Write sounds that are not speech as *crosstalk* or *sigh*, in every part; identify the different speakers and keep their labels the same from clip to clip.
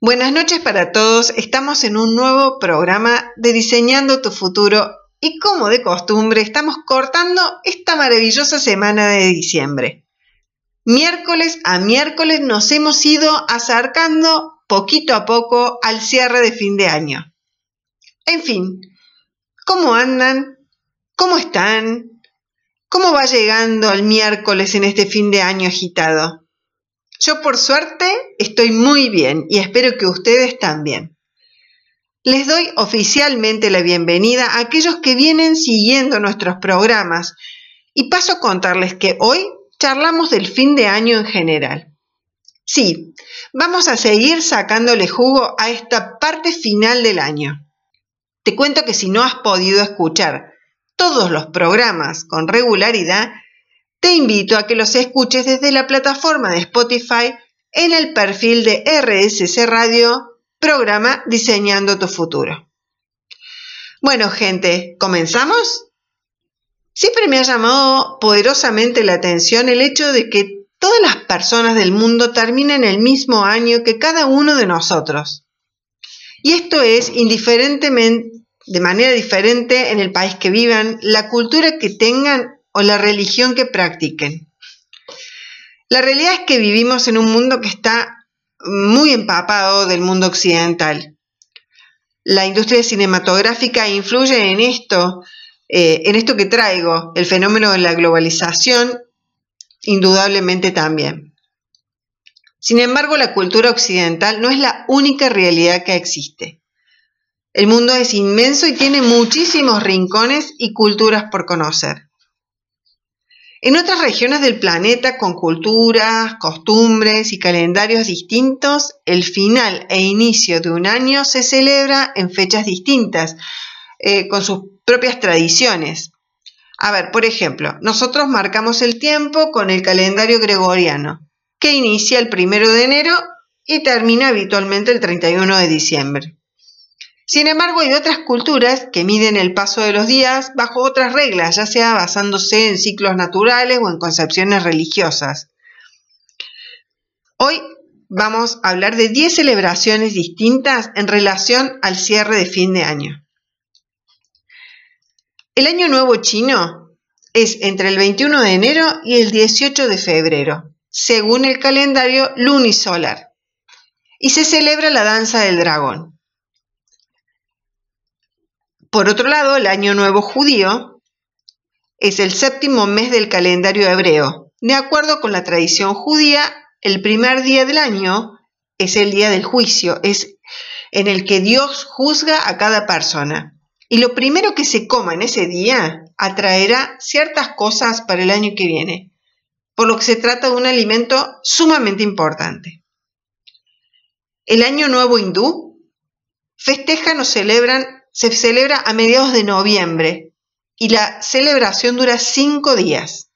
Speaker 1: Buenas noches para todos. Estamos en un nuevo programa de Diseñando tu futuro y como de costumbre estamos cortando esta maravillosa semana de diciembre. Miércoles a miércoles nos hemos ido acercando poquito a poco al cierre de fin de año. En fin, ¿cómo andan? ¿Cómo están? ¿Cómo va llegando el miércoles en este fin de año agitado? Yo por suerte estoy muy bien y espero que ustedes también. Les doy oficialmente la bienvenida a aquellos que vienen siguiendo nuestros programas y paso a contarles que hoy charlamos del fin de año en general. Sí, vamos a seguir sacándole jugo a esta parte final del año. Te cuento que si no has podido escuchar todos los programas con regularidad, te invito a que los escuches desde la plataforma de Spotify en el perfil de RSC Radio, programa Diseñando tu Futuro. Bueno, gente, ¿comenzamos? Siempre me ha llamado poderosamente la atención el hecho de que todas las personas del mundo terminen el mismo año que cada uno de nosotros. Y esto es indiferentemente, de manera diferente en el país que vivan, la cultura que tengan o la religión que practiquen. La realidad es que vivimos en un mundo que está muy empapado del mundo occidental. La industria cinematográfica influye en esto, eh, en esto que traigo, el fenómeno de la globalización, indudablemente también. Sin embargo, la cultura occidental no es la única realidad que existe. El mundo es inmenso y tiene muchísimos rincones y culturas por conocer. En otras regiones del planeta, con culturas, costumbres y calendarios distintos, el final e inicio de un año se celebra en fechas distintas, eh, con sus propias tradiciones. A ver, por ejemplo, nosotros marcamos el tiempo con el calendario gregoriano, que inicia el primero de enero y termina habitualmente el 31 de diciembre. Sin embargo, hay otras culturas que miden el paso de los días bajo otras reglas, ya sea basándose en ciclos naturales o en concepciones religiosas. Hoy vamos a hablar de 10 celebraciones distintas en relación al cierre de fin de año. El Año Nuevo chino es entre el 21 de enero y el 18 de febrero, según el calendario lunisolar, y se celebra la danza del dragón. Por otro lado, el Año Nuevo judío es el séptimo mes del calendario hebreo. De acuerdo con la tradición judía, el primer día del año es el día del juicio, es en el que Dios juzga a cada persona. Y lo primero que se coma en ese día atraerá ciertas cosas para el año que viene, por lo que se trata de un alimento sumamente importante. El Año Nuevo hindú festejan o celebran se celebra a mediados de noviembre y la celebración dura cinco días.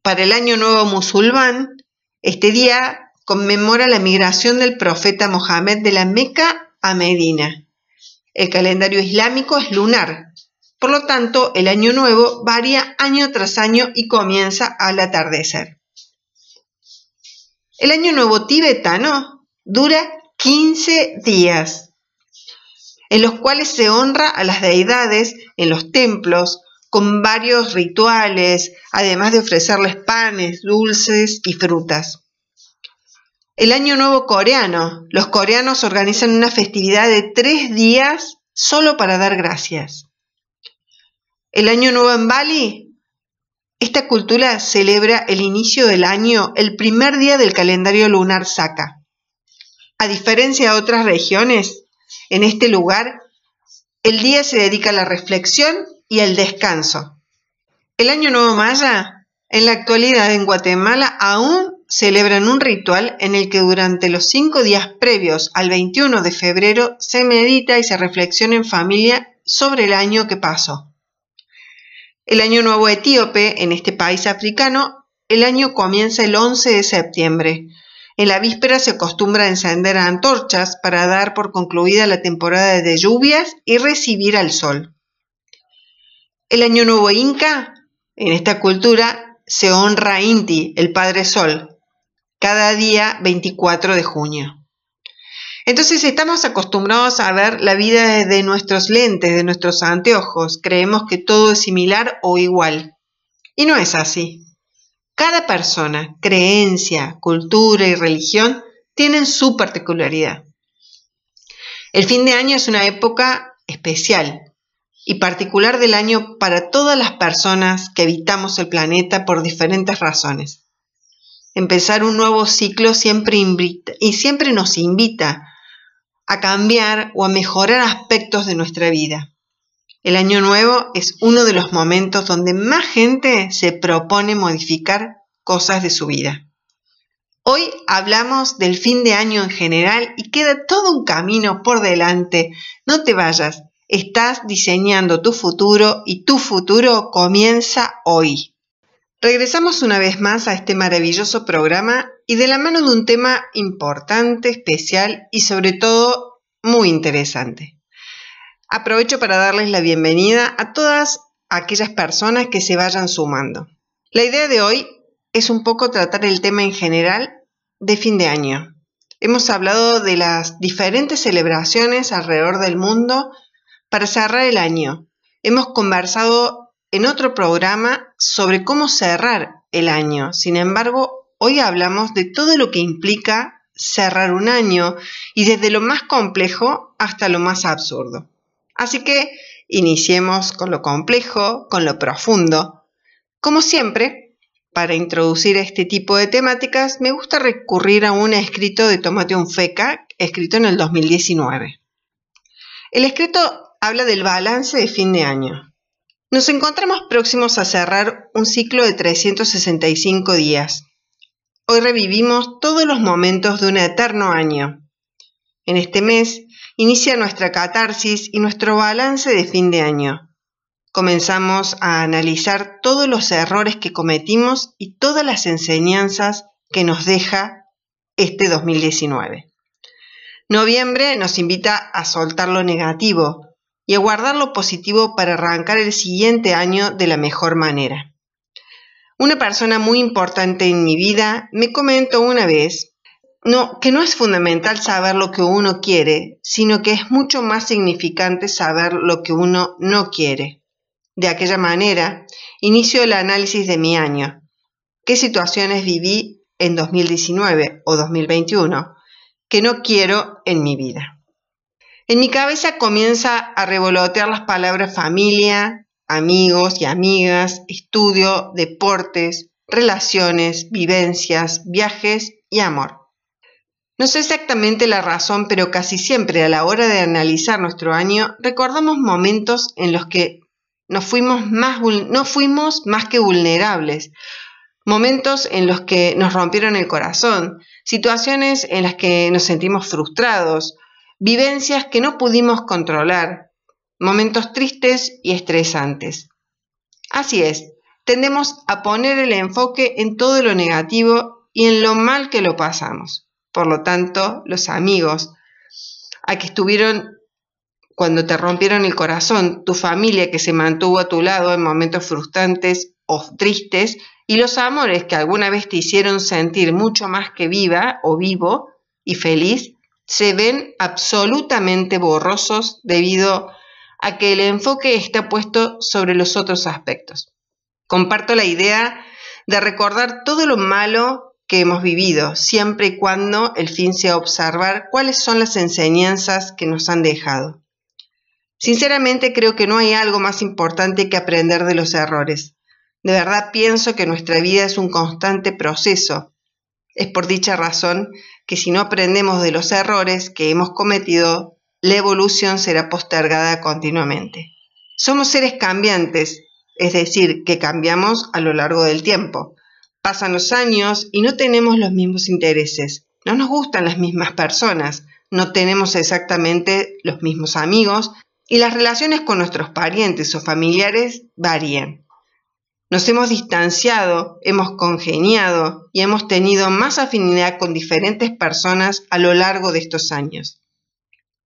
Speaker 1: Para el Año Nuevo musulmán, este día conmemora la migración del profeta Mohammed de la Meca a Medina. El calendario islámico es lunar, por lo tanto el Año Nuevo varía año tras año y comienza al atardecer. El Año Nuevo tibetano dura 15 días en los cuales se honra a las deidades en los templos con varios rituales, además de ofrecerles panes, dulces y frutas. El Año Nuevo coreano. Los coreanos organizan una festividad de tres días solo para dar gracias. El Año Nuevo en Bali. Esta cultura celebra el inicio del año el primer día del calendario lunar Saka. A diferencia de otras regiones, en este lugar, el día se dedica a la reflexión y al descanso. El Año Nuevo Maya, en la actualidad en Guatemala, aún celebran un ritual en el que durante los cinco días previos al 21 de febrero se medita y se reflexiona en familia sobre el año que pasó. El Año Nuevo Etíope, en este país africano, el año comienza el 11 de septiembre, en la víspera se acostumbra a encender antorchas para dar por concluida la temporada de lluvias y recibir al sol. El Año Nuevo Inca, en esta cultura, se honra a Inti, el Padre Sol, cada día 24 de junio. Entonces estamos acostumbrados a ver la vida desde nuestros lentes, de nuestros anteojos. Creemos que todo es similar o igual. Y no es así. Cada persona, creencia, cultura y religión tienen su particularidad. El fin de año es una época especial y particular del año para todas las personas que habitamos el planeta por diferentes razones. Empezar un nuevo ciclo siempre invita, y siempre nos invita a cambiar o a mejorar aspectos de nuestra vida. El año nuevo es uno de los momentos donde más gente se propone modificar cosas de su vida. Hoy hablamos del fin de año en general y queda todo un camino por delante. No te vayas, estás diseñando tu futuro y tu futuro comienza hoy. Regresamos una vez más a este maravilloso programa y de la mano de un tema importante, especial y sobre todo muy interesante. Aprovecho para darles la bienvenida a todas aquellas personas que se vayan sumando. La idea de hoy es un poco tratar el tema en general de fin de año. Hemos hablado de las diferentes celebraciones alrededor del mundo para cerrar el año. Hemos conversado en otro programa sobre cómo cerrar el año. Sin embargo, hoy hablamos de todo lo que implica cerrar un año y desde lo más complejo hasta lo más absurdo. Así que iniciemos con lo complejo, con lo profundo. Como siempre, para introducir este tipo de temáticas, me gusta recurrir a un escrito de Tomate Unfeca, escrito en el 2019. El escrito habla del balance de fin de año. Nos encontramos próximos a cerrar un ciclo de 365 días. Hoy revivimos todos los momentos de un eterno año. En este mes inicia nuestra catarsis y nuestro balance de fin de año. Comenzamos a analizar todos los errores que cometimos y todas las enseñanzas que nos deja este 2019. Noviembre nos invita a soltar lo negativo, y a guardar lo positivo para arrancar el siguiente año de la mejor manera. Una persona muy importante en mi vida me comentó una vez no, que no es fundamental saber lo que uno quiere, sino que es mucho más significante saber lo que uno no quiere. De aquella manera, inicio el análisis de mi año. ¿Qué situaciones viví en 2019 o 2021 que no quiero en mi vida? En mi cabeza comienza a revolotear las palabras familia, amigos y amigas, estudio, deportes, relaciones, vivencias, viajes y amor. No sé exactamente la razón, pero casi siempre a la hora de analizar nuestro año recordamos momentos en los que nos fuimos más, no fuimos más que vulnerables, momentos en los que nos rompieron el corazón, situaciones en las que nos sentimos frustrados, vivencias que no pudimos controlar, momentos tristes y estresantes. Así es, tendemos a poner el enfoque en todo lo negativo y en lo mal que lo pasamos. Por lo tanto, los amigos a que estuvieron cuando te rompieron el corazón, tu familia que se mantuvo a tu lado en momentos frustrantes o tristes, y los amores que alguna vez te hicieron sentir mucho más que viva o vivo y feliz, se ven absolutamente borrosos debido a que el enfoque está puesto sobre los otros aspectos. Comparto la idea de recordar todo lo malo que hemos vivido, siempre y cuando el fin sea observar cuáles son las enseñanzas que nos han dejado. Sinceramente creo que no hay algo más importante que aprender de los errores. De verdad pienso que nuestra vida es un constante proceso. Es por dicha razón que si no aprendemos de los errores que hemos cometido, la evolución será postergada continuamente. Somos seres cambiantes, es decir, que cambiamos a lo largo del tiempo. Pasan los años y no tenemos los mismos intereses, no nos gustan las mismas personas, no tenemos exactamente los mismos amigos y las relaciones con nuestros parientes o familiares varían. Nos hemos distanciado, hemos congeniado y hemos tenido más afinidad con diferentes personas a lo largo de estos años.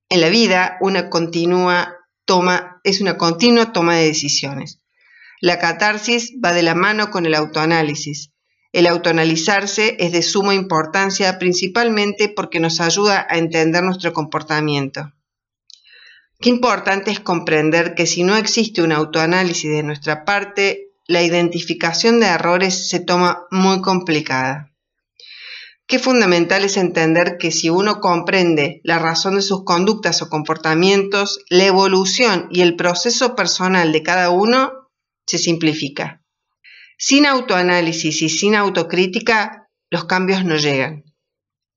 Speaker 1: En la vida, una continua toma es una continua toma de decisiones. La catarsis va de la mano con el autoanálisis. El autoanalizarse es de suma importancia principalmente porque nos ayuda a entender nuestro comportamiento. Qué importante es comprender que si no existe un autoanálisis de nuestra parte, la identificación de errores se toma muy complicada. Qué fundamental es entender que si uno comprende la razón de sus conductas o comportamientos, la evolución y el proceso personal de cada uno se simplifica. Sin autoanálisis y sin autocrítica, los cambios no llegan.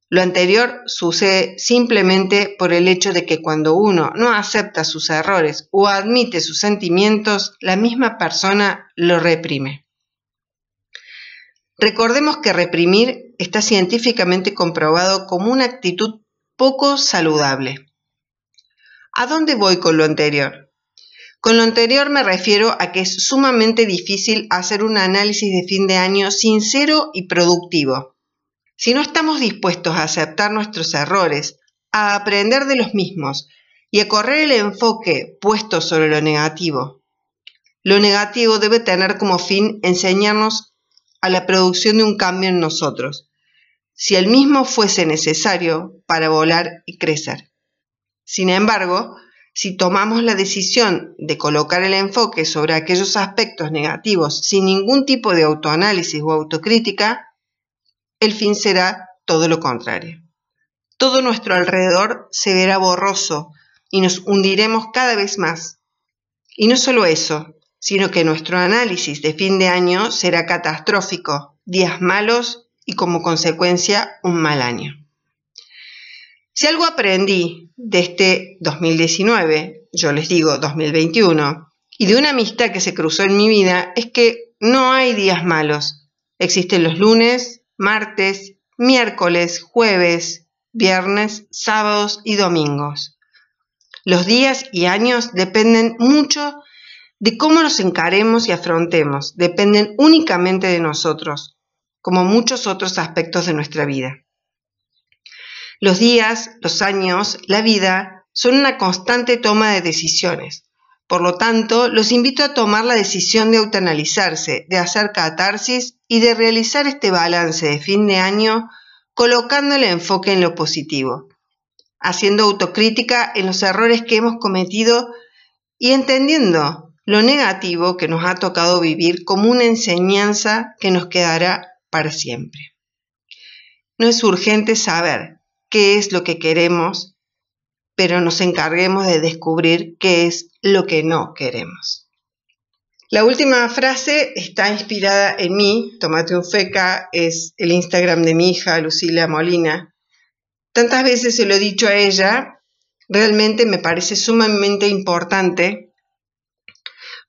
Speaker 1: Lo anterior sucede simplemente por el hecho de que cuando uno no acepta sus errores o admite sus sentimientos, la misma persona lo reprime. Recordemos que reprimir está científicamente comprobado como una actitud poco saludable. ¿A dónde voy con lo anterior? Con lo anterior me refiero a que es sumamente difícil hacer un análisis de fin de año sincero y productivo. Si no estamos dispuestos a aceptar nuestros errores, a aprender de los mismos y a correr el enfoque puesto sobre lo negativo. Lo negativo debe tener como fin enseñarnos a la producción de un cambio en nosotros, si el mismo fuese necesario para volar y crecer. Sin embargo, si tomamos la decisión de colocar el enfoque sobre aquellos aspectos negativos sin ningún tipo de autoanálisis o autocrítica, el fin será todo lo contrario. Todo nuestro alrededor se verá borroso y nos hundiremos cada vez más. Y no solo eso, sino que nuestro análisis de fin de año será catastrófico, días malos y como consecuencia un mal año. Si algo aprendí de este 2019, yo les digo 2021, y de una amistad que se cruzó en mi vida, es que no hay días malos. Existen los lunes, martes, miércoles, jueves, viernes, sábados y domingos. Los días y años dependen mucho de cómo nos encaremos y afrontemos, dependen únicamente de nosotros, como muchos otros aspectos de nuestra vida. Los días, los años, la vida son una constante toma de decisiones. Por lo tanto, los invito a tomar la decisión de autoanalizarse, de hacer catarsis y de realizar este balance de fin de año colocando el enfoque en lo positivo, haciendo autocrítica en los errores que hemos cometido y entendiendo lo negativo que nos ha tocado vivir como una enseñanza que nos quedará para siempre. No es urgente saber qué es lo que queremos, pero nos encarguemos de descubrir qué es lo que no queremos. La última frase está inspirada en mí, Tomate un feca, es el Instagram de mi hija, Lucila Molina. Tantas veces se lo he dicho a ella, realmente me parece sumamente importante,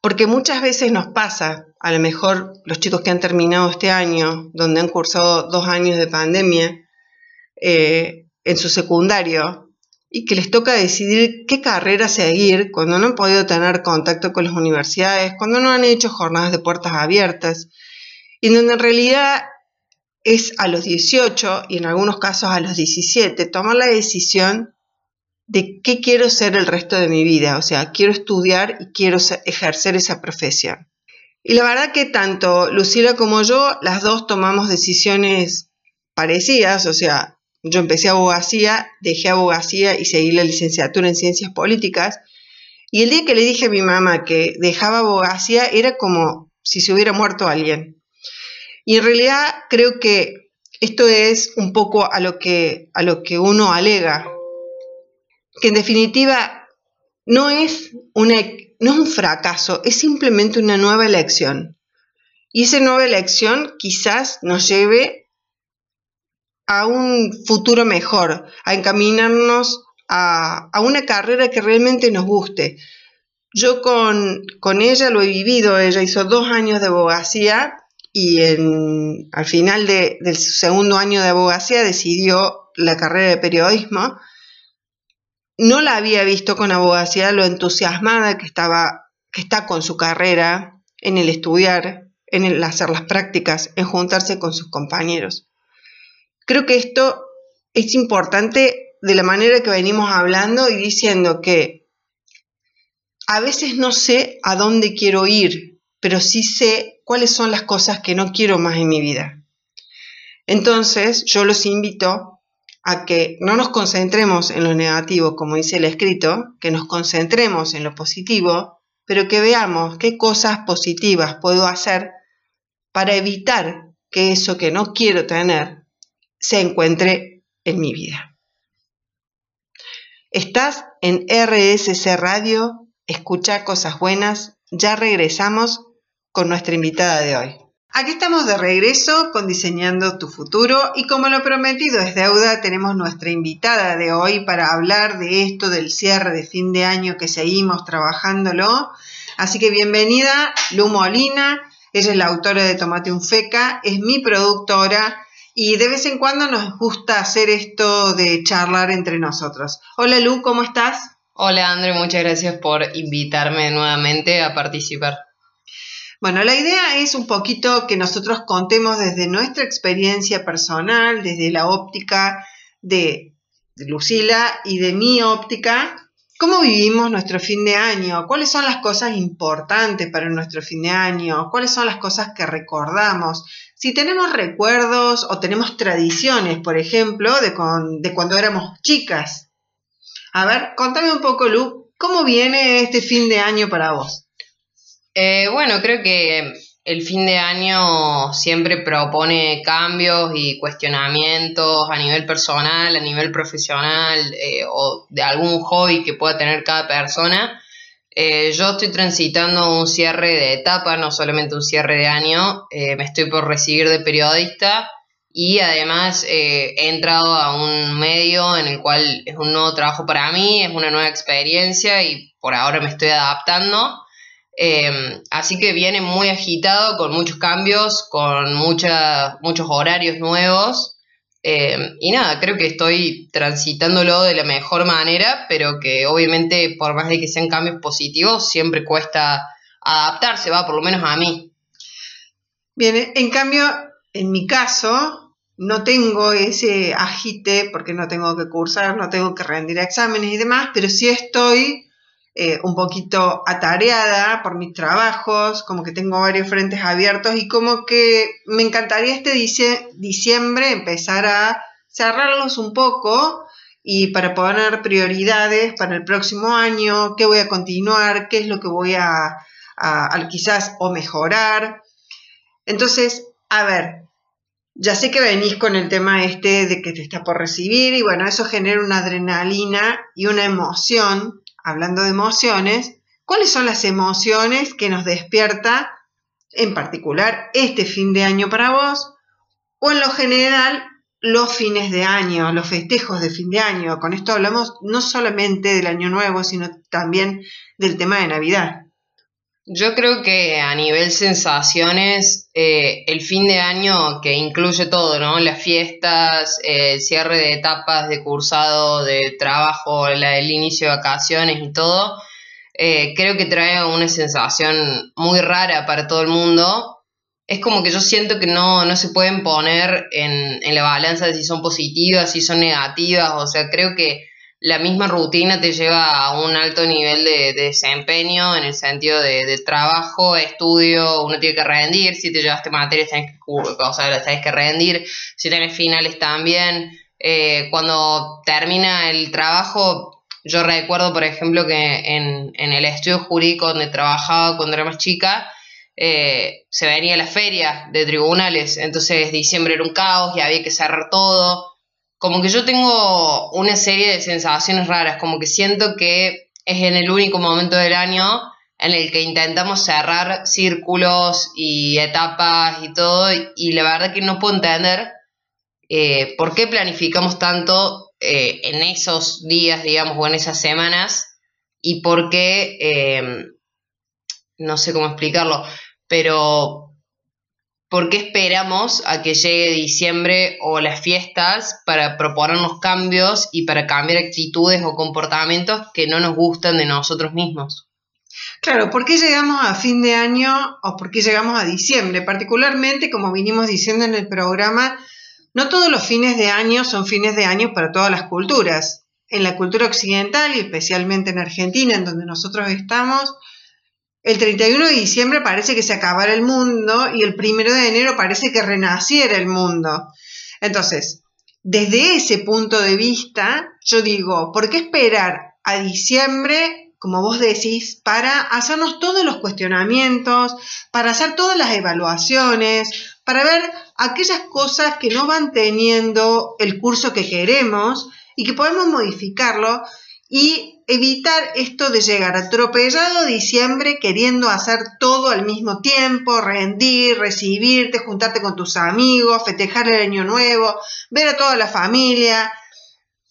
Speaker 1: porque muchas veces nos pasa, a lo mejor los chicos que han terminado este año, donde han cursado dos años de pandemia, eh, en su secundario y que les toca decidir qué carrera seguir cuando no han podido tener contacto con las universidades, cuando no han hecho jornadas de puertas abiertas, y donde en realidad es a los 18 y en algunos casos a los 17 tomar la decisión de qué quiero ser el resto de mi vida, o sea, quiero estudiar y quiero ejercer esa profesión. Y la verdad que tanto Lucila como yo, las dos tomamos decisiones parecidas, o sea, yo empecé abogacía, dejé abogacía y seguí la licenciatura en ciencias políticas. Y el día que le dije a mi mamá que dejaba abogacía era como si se hubiera muerto alguien. Y en realidad creo que esto es un poco a lo que, a lo que uno alega, que en definitiva no es, una, no es un fracaso, es simplemente una nueva elección. Y esa nueva elección quizás nos lleve a un futuro mejor, a encaminarnos a, una carrera que realmente nos guste. Yo con, ella lo he vivido, ella hizo dos años de abogacía y al final del segundo año de abogacía decidió la carrera de periodismo. No la había visto con abogacía, lo entusiasmada que estaba, que está con su carrera, en el estudiar, en el hacer las prácticas, en juntarse con sus compañeros. Creo que esto es importante de la manera que venimos hablando y diciendo que a veces no sé a dónde quiero ir, pero sí sé cuáles son las cosas que no quiero más en mi vida. Entonces, yo los invito a que no nos concentremos en lo negativo, como dice el escrito, que nos concentremos en lo positivo, pero que veamos qué cosas positivas puedo hacer para evitar que eso que no quiero tener se encuentre en mi vida. Estás en RSC Radio, escucha cosas buenas, ya regresamos con nuestra invitada de hoy. Aquí estamos de regreso con Diseñando tu futuro y como lo prometido es deuda, tenemos nuestra invitada de hoy para hablar de esto del cierre de fin de año que seguimos trabajándolo. Así que bienvenida, Lu Molina. Ella es la autora de Tomate un Feca, es mi productora y de vez en cuando nos gusta hacer esto de charlar entre nosotros. Hola Lu, ¿cómo estás?
Speaker 2: Hola André, muchas gracias por invitarme nuevamente a participar.
Speaker 1: Bueno, la idea es un poquito que nosotros contemos desde nuestra experiencia personal, desde la óptica de, Lucila y de mi óptica, cómo vivimos nuestro fin de año, cuáles son las cosas importantes para nuestro fin de año, cuáles son las cosas que recordamos, si tenemos recuerdos o tenemos tradiciones, por ejemplo, de, de cuando éramos chicas. A ver, contame un poco, Lu, ¿cómo viene este fin de año para vos?
Speaker 2: Eh, bueno, creo que el fin de año siempre propone cambios y cuestionamientos a nivel personal, a nivel profesional eh, o de algún hobby que pueda tener cada persona. Eh, yo estoy transitando un cierre de etapa, no solamente un cierre de año. me estoy por recibir de periodista y además he entrado a un medio en el cual es un nuevo trabajo para mí, es una nueva experiencia y por ahora me estoy adaptando. Así que viene muy agitado, con muchos cambios, con muchos horarios nuevos. Em, y nada, creo que estoy transitándolo de la mejor manera, pero que obviamente por más de que sean cambios positivos, siempre cuesta adaptarse, va, por lo menos a mí.
Speaker 1: Bien, en cambio, en mi caso, no tengo ese agite porque no tengo que cursar, no tengo que rendir exámenes y demás, pero sí estoy eh, un poquito atareada por mis trabajos, como que tengo varios frentes abiertos y como que me encantaría este diciembre empezar a cerrarlos un poco y para poner prioridades para el próximo año, qué voy a continuar, qué es lo que voy a, a quizás o mejorar. Entonces, a ver, ya sé que venís con el tema este de que te está por recibir y bueno, eso genera una adrenalina y una emoción hablando de emociones, ¿cuáles son las emociones que nos despierta en particular este fin de año para vos? O en lo general, los fines de año, los festejos de fin de año. Con esto hablamos no solamente del año nuevo, sino también del tema de Navidad.
Speaker 2: Yo creo que a nivel sensaciones, eh, el fin de año que incluye todo, ¿no? Las fiestas, el cierre de etapas de cursado, de trabajo, el inicio de vacaciones y todo, eh, creo que trae una sensación muy rara para todo el mundo. Es como que yo siento que no, no se pueden poner en, en la balanza de si son positivas, si son negativas, o sea, creo que la misma rutina te lleva a un alto nivel de, desempeño en el sentido de, trabajo, estudio, uno tiene que rendir, si te llevaste materias tenés que, tenés que rendir, si tenés finales también. Eh, cuando termina el trabajo, yo recuerdo, por ejemplo, que en, el estudio jurídico donde trabajaba cuando era más chica, eh, se venía la feria de tribunales, entonces diciembre era un caos y había que cerrar todo como que yo tengo una serie de sensaciones raras, como que siento que es en el único momento del año en el que intentamos cerrar círculos y etapas y todo, y la verdad que no puedo entender eh, por qué planificamos tanto eh, en esos días, digamos, o en esas semanas, y por qué, eh, no sé cómo explicarlo, pero ¿Por qué esperamos a que llegue diciembre o las fiestas para proponernos cambios y para cambiar actitudes o comportamientos que no nos gustan de nosotros mismos?
Speaker 1: Claro, ¿por qué llegamos a fin de año o por qué llegamos a diciembre? Particularmente, como vinimos diciendo en el programa, no todos los fines de año son fines de año para todas las culturas. En la cultura occidental y especialmente en Argentina, en donde nosotros estamos, el 31 de diciembre parece que se acabara el mundo y el 1 de enero parece que renaciera el mundo. Entonces, desde ese punto de vista, yo digo, ¿por qué esperar a diciembre, como vos decís, para hacernos todos los cuestionamientos, para hacer todas las evaluaciones, para ver aquellas cosas que no van teniendo el curso que queremos y que podemos modificarlo y evitar esto de llegar atropellado diciembre queriendo hacer todo al mismo tiempo, rendir, recibirte, juntarte con tus amigos, festejar el año nuevo, ver a toda la familia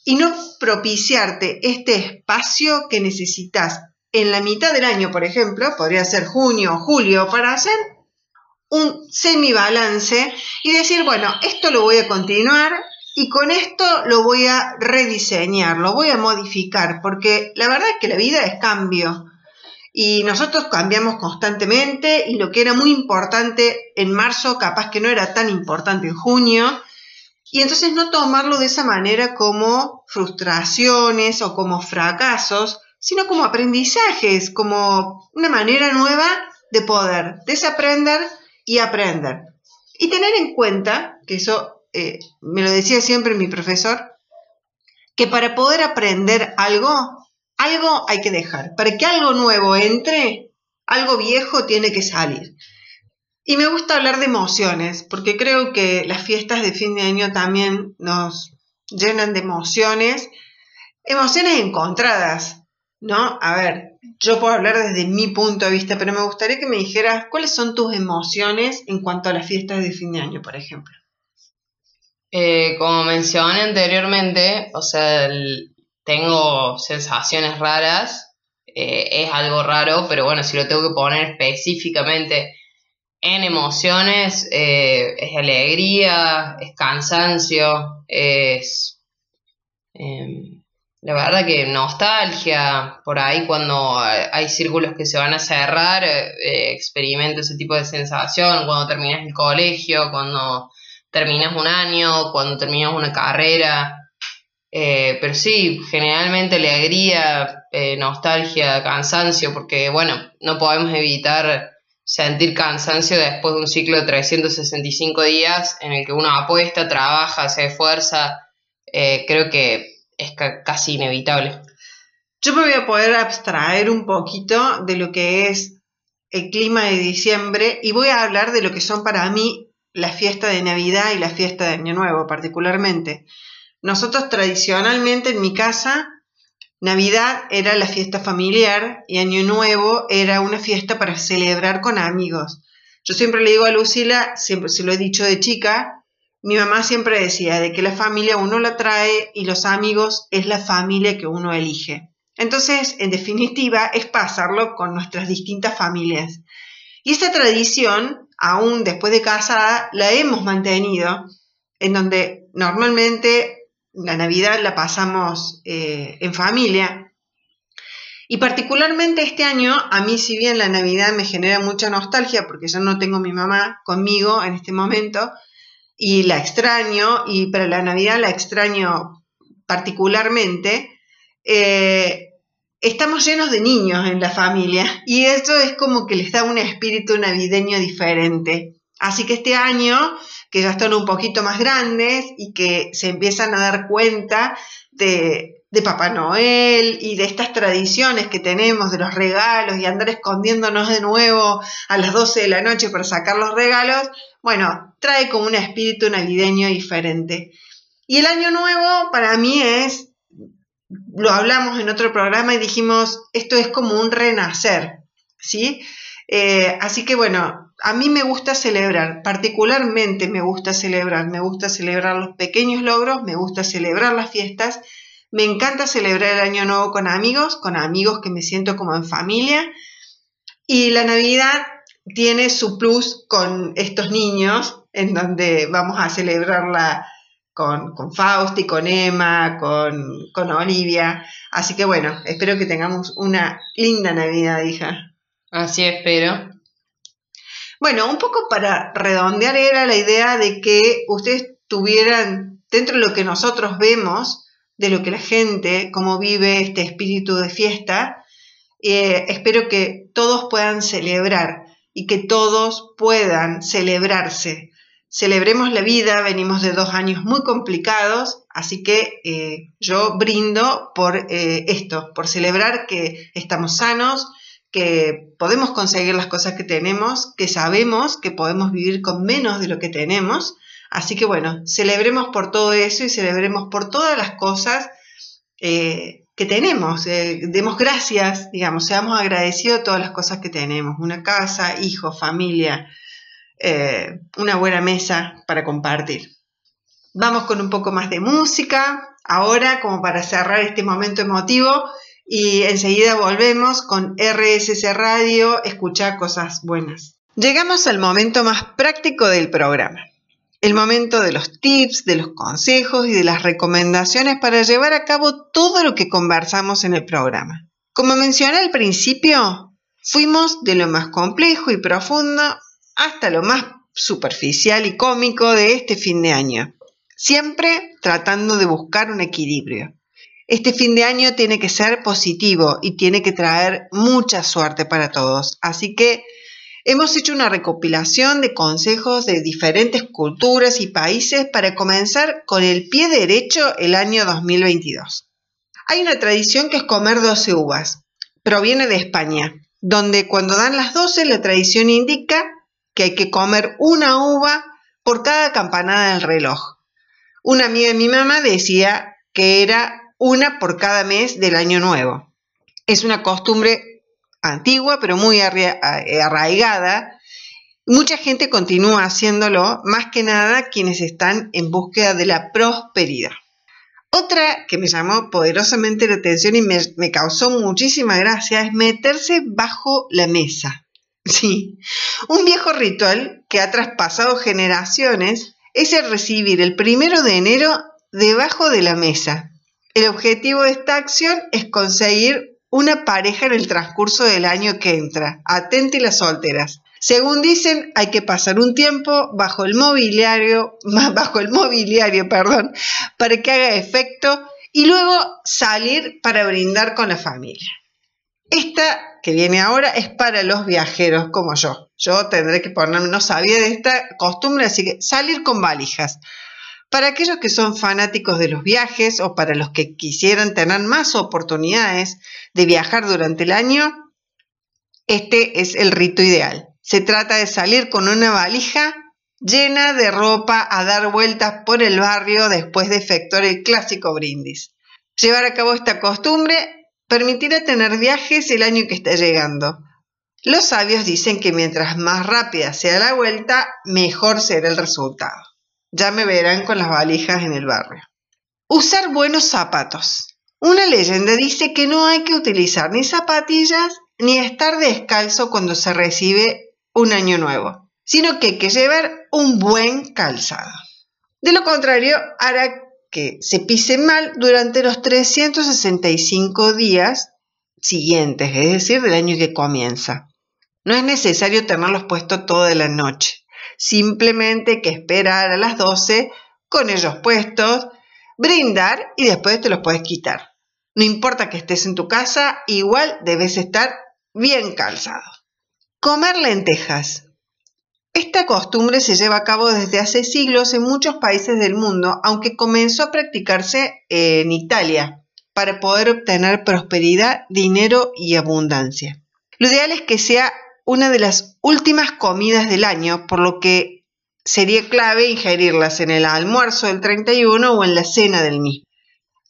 Speaker 1: y no propiciarte este espacio que necesitas en la mitad del año, por ejemplo, podría ser junio o julio, para hacer un semibalance y decir, bueno, esto lo voy a continuar y con esto lo voy a rediseñar, lo voy a modificar, porque la verdad es que la vida es cambio. Y nosotros cambiamos constantemente y lo que era muy importante en marzo capaz que no era tan importante en junio. Y entonces no tomarlo de esa manera como frustraciones o como fracasos, sino como aprendizajes, como una manera nueva de poder desaprender y aprender. Y tener en cuenta, que eso eh, me lo decía siempre mi profesor, que para poder aprender algo, algo hay que dejar. Para que algo nuevo entre, algo viejo tiene que salir. Y me gusta hablar de emociones, porque creo que las fiestas de fin de año también nos llenan de emociones, emociones encontradas, ¿no? A ver, yo puedo hablar desde mi punto de vista, pero me gustaría que me dijeras cuáles son tus emociones en cuanto a las fiestas de fin de año, por ejemplo.
Speaker 2: Eh, como mencioné anteriormente, o sea, tengo sensaciones raras, eh, es algo raro, pero bueno, si lo tengo que poner específicamente en emociones, eh, es alegría, es cansancio, es... Em, la verdad que nostalgia, por ahí cuando hay círculos que se van a cerrar, experimento ese tipo de sensación, cuando terminas el colegio, cuando terminas un año, cuando terminas una carrera. Eh, pero sí, generalmente alegría, eh, nostalgia, cansancio, porque bueno, no podemos evitar sentir cansancio después de un ciclo de 365 días en el que uno apuesta, trabaja, se esfuerza. Eh, creo que es casi inevitable.
Speaker 1: Yo me voy a poder abstraer un poquito de lo que es el clima de diciembre y voy a hablar de lo que son para mí la fiesta de Navidad y la fiesta de Año Nuevo particularmente. Nosotros tradicionalmente en mi casa, Navidad era la fiesta familiar y Año Nuevo era una fiesta para celebrar con amigos. Yo siempre le digo a Lucila, siempre se lo he dicho de chica, mi mamá siempre decía de que la familia uno la trae y los amigos es la familia que uno elige. Entonces, en definitiva, es pasarlo con nuestras distintas familias. Y esa tradición aún después de casada, la hemos mantenido, en donde normalmente la Navidad la pasamos eh, en familia. Y particularmente este año, a mí si bien la Navidad me genera mucha nostalgia, porque yo no tengo a mi mamá conmigo en este momento, y la extraño, y para la Navidad la extraño particularmente, eh, estamos llenos de niños en la familia y eso es como que les da un espíritu navideño diferente. Así que este año, que ya están un poquito más grandes y que se empiezan a dar cuenta de, de Papá Noel y de estas tradiciones que tenemos de los regalos y andar escondiéndonos de nuevo a las 12 de la noche para sacar los regalos, bueno, trae como un espíritu navideño diferente. Y el año nuevo para mí es lo hablamos en otro programa y dijimos, esto es como un renacer, ¿sí? Eh, así que bueno, a mí me gusta celebrar, particularmente me gusta celebrar, me gusta celebrar los pequeños logros, me gusta celebrar las fiestas, me encanta celebrar el año nuevo con amigos, con amigos que me siento como en familia y la Navidad tiene su plus con estos niños en donde vamos a celebrarla con, con Fausti, con Emma, con, con Olivia. Así que bueno, espero que tengamos una linda Navidad, hija.
Speaker 2: Así espero.
Speaker 1: Bueno, un poco para redondear era la idea de que ustedes tuvieran, dentro de lo que nosotros vemos, de lo que la gente, cómo vive este espíritu de fiesta, eh, espero que todos puedan celebrar y que todos puedan celebrarse celebremos la vida, venimos de dos años muy complicados, así que eh, yo brindo por eh, esto, por celebrar que estamos sanos, que podemos conseguir las cosas que tenemos, que sabemos que podemos vivir con menos de lo que tenemos. Así que bueno, celebremos por todo eso y celebremos por todas las cosas eh, que tenemos. demos gracias, digamos, seamos agradecidos de todas las cosas que tenemos. Una casa, hijos, familia, eh, una buena mesa para compartir. Vamos con un poco más de música ahora como para cerrar este momento emotivo y enseguida volvemos con RSC Radio, escuchar cosas buenas. Llegamos al momento más práctico del programa, el momento de los tips, de los consejos y de las recomendaciones para llevar a cabo todo lo que conversamos en el programa. Como mencioné al principio, fuimos de lo más complejo y profundo hasta lo más superficial y cómico de este fin de año, siempre tratando de buscar un equilibrio. Este fin de año tiene que ser positivo y tiene que traer mucha suerte para todos, así que hemos hecho una recopilación de consejos de diferentes culturas y países para comenzar con el pie derecho el año 2022. Hay una tradición que es comer 12 uvas. Proviene de España, donde cuando dan las 12 la tradición indica que hay que comer una uva por cada campanada del reloj. Una amiga de mi mamá decía que era una por cada mes del año nuevo. Es una costumbre antigua, pero muy arraigada. Mucha gente continúa haciéndolo, más que nada quienes están en búsqueda de la prosperidad. Otra que me llamó poderosamente la atención y me, me causó muchísima gracia es meterse bajo la mesa. Sí, un viejo ritual que ha traspasado generaciones es el recibir el primero de enero debajo de la mesa. El objetivo de esta acción es conseguir una pareja en el transcurso del año que entra. Atente las solteras. Según dicen, hay que pasar un tiempo bajo el mobiliario, *laughs* bajo el mobiliario, perdón, para que haga efecto y luego salir para brindar con la familia. Esta que viene ahora es para los viajeros como yo. Yo tendré que ponerme, no sabía de esta costumbre, así que salir con valijas. Para aquellos que son fanáticos de los viajes o para los que quisieran tener más oportunidades de viajar durante el año, este es el rito ideal. Se trata de salir con una valija llena de ropa a dar vueltas por el barrio después de efectuar el clásico brindis. Llevar a cabo esta costumbre permitirá tener viajes el año que está llegando. Los sabios dicen que mientras más rápida sea la vuelta, mejor será el resultado. Ya me verán con las valijas en el barrio. Usar buenos zapatos. Una leyenda dice que no hay que utilizar ni zapatillas ni estar descalzo cuando se recibe un año nuevo, sino que hay que llevar un buen calzado. De lo contrario, hará que se pise mal durante los 365 días siguientes, es decir, del año que comienza. No es necesario tenerlos puestos toda la noche, simplemente que esperar a las 12 con ellos puestos, brindar y después te los puedes quitar. No importa que estés en tu casa, igual debes estar bien calzado. Comer lentejas. Esta costumbre se lleva a cabo desde hace siglos en muchos países del mundo, aunque comenzó a practicarse en Italia para poder obtener prosperidad, dinero y abundancia. Lo ideal es que sea una de las últimas comidas del año, por lo que sería clave ingerirlas en el almuerzo del 31 o en la cena del mismo,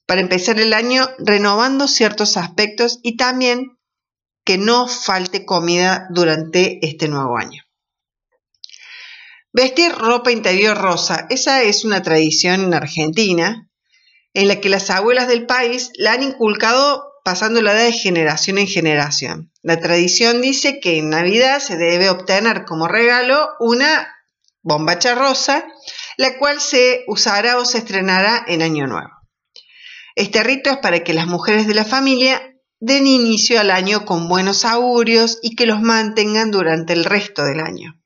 Speaker 1: para empezar el año renovando ciertos aspectos y también que no falte comida durante este nuevo año. Vestir ropa interior rosa, esa es una tradición en Argentina en la que las abuelas del país la han inculcado pasándola de generación en generación. La tradición dice que en Navidad se debe obtener como regalo una bombacha rosa, la cual se usará o se estrenará en Año Nuevo. Este rito es para que las mujeres de la familia den inicio al año con buenos augurios y que los mantengan durante el resto del año.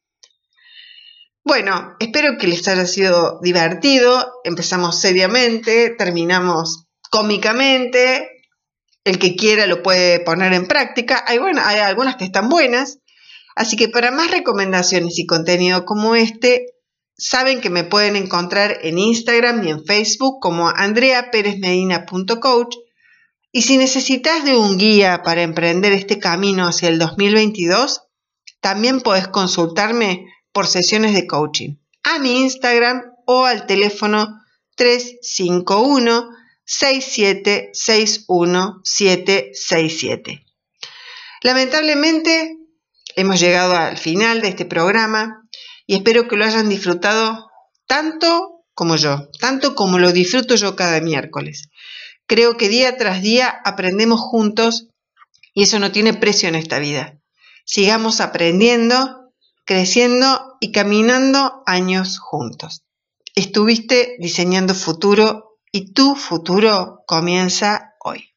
Speaker 1: Bueno, espero que les haya sido divertido. Empezamos seriamente, terminamos cómicamente. El que quiera lo puede poner en práctica. Hay, hay algunas que están buenas. Así que para más recomendaciones y contenido como este, saben que me pueden encontrar en Instagram y en Facebook como andreaperezmedina.coach y si necesitas de un guía para emprender este camino hacia el 2022, también puedes consultarme por sesiones de coaching a mi Instagram o al teléfono 351 6761767. Lamentablemente hemos llegado al final de este programa y espero que lo hayan disfrutado tanto como yo, tanto como lo disfruto yo cada miércoles. Creo que día tras día aprendemos juntos y eso no tiene precio en esta vida. Sigamos aprendiendo, creciendo y caminando años juntos. Estuviste diseñando futuro y tu futuro comienza hoy.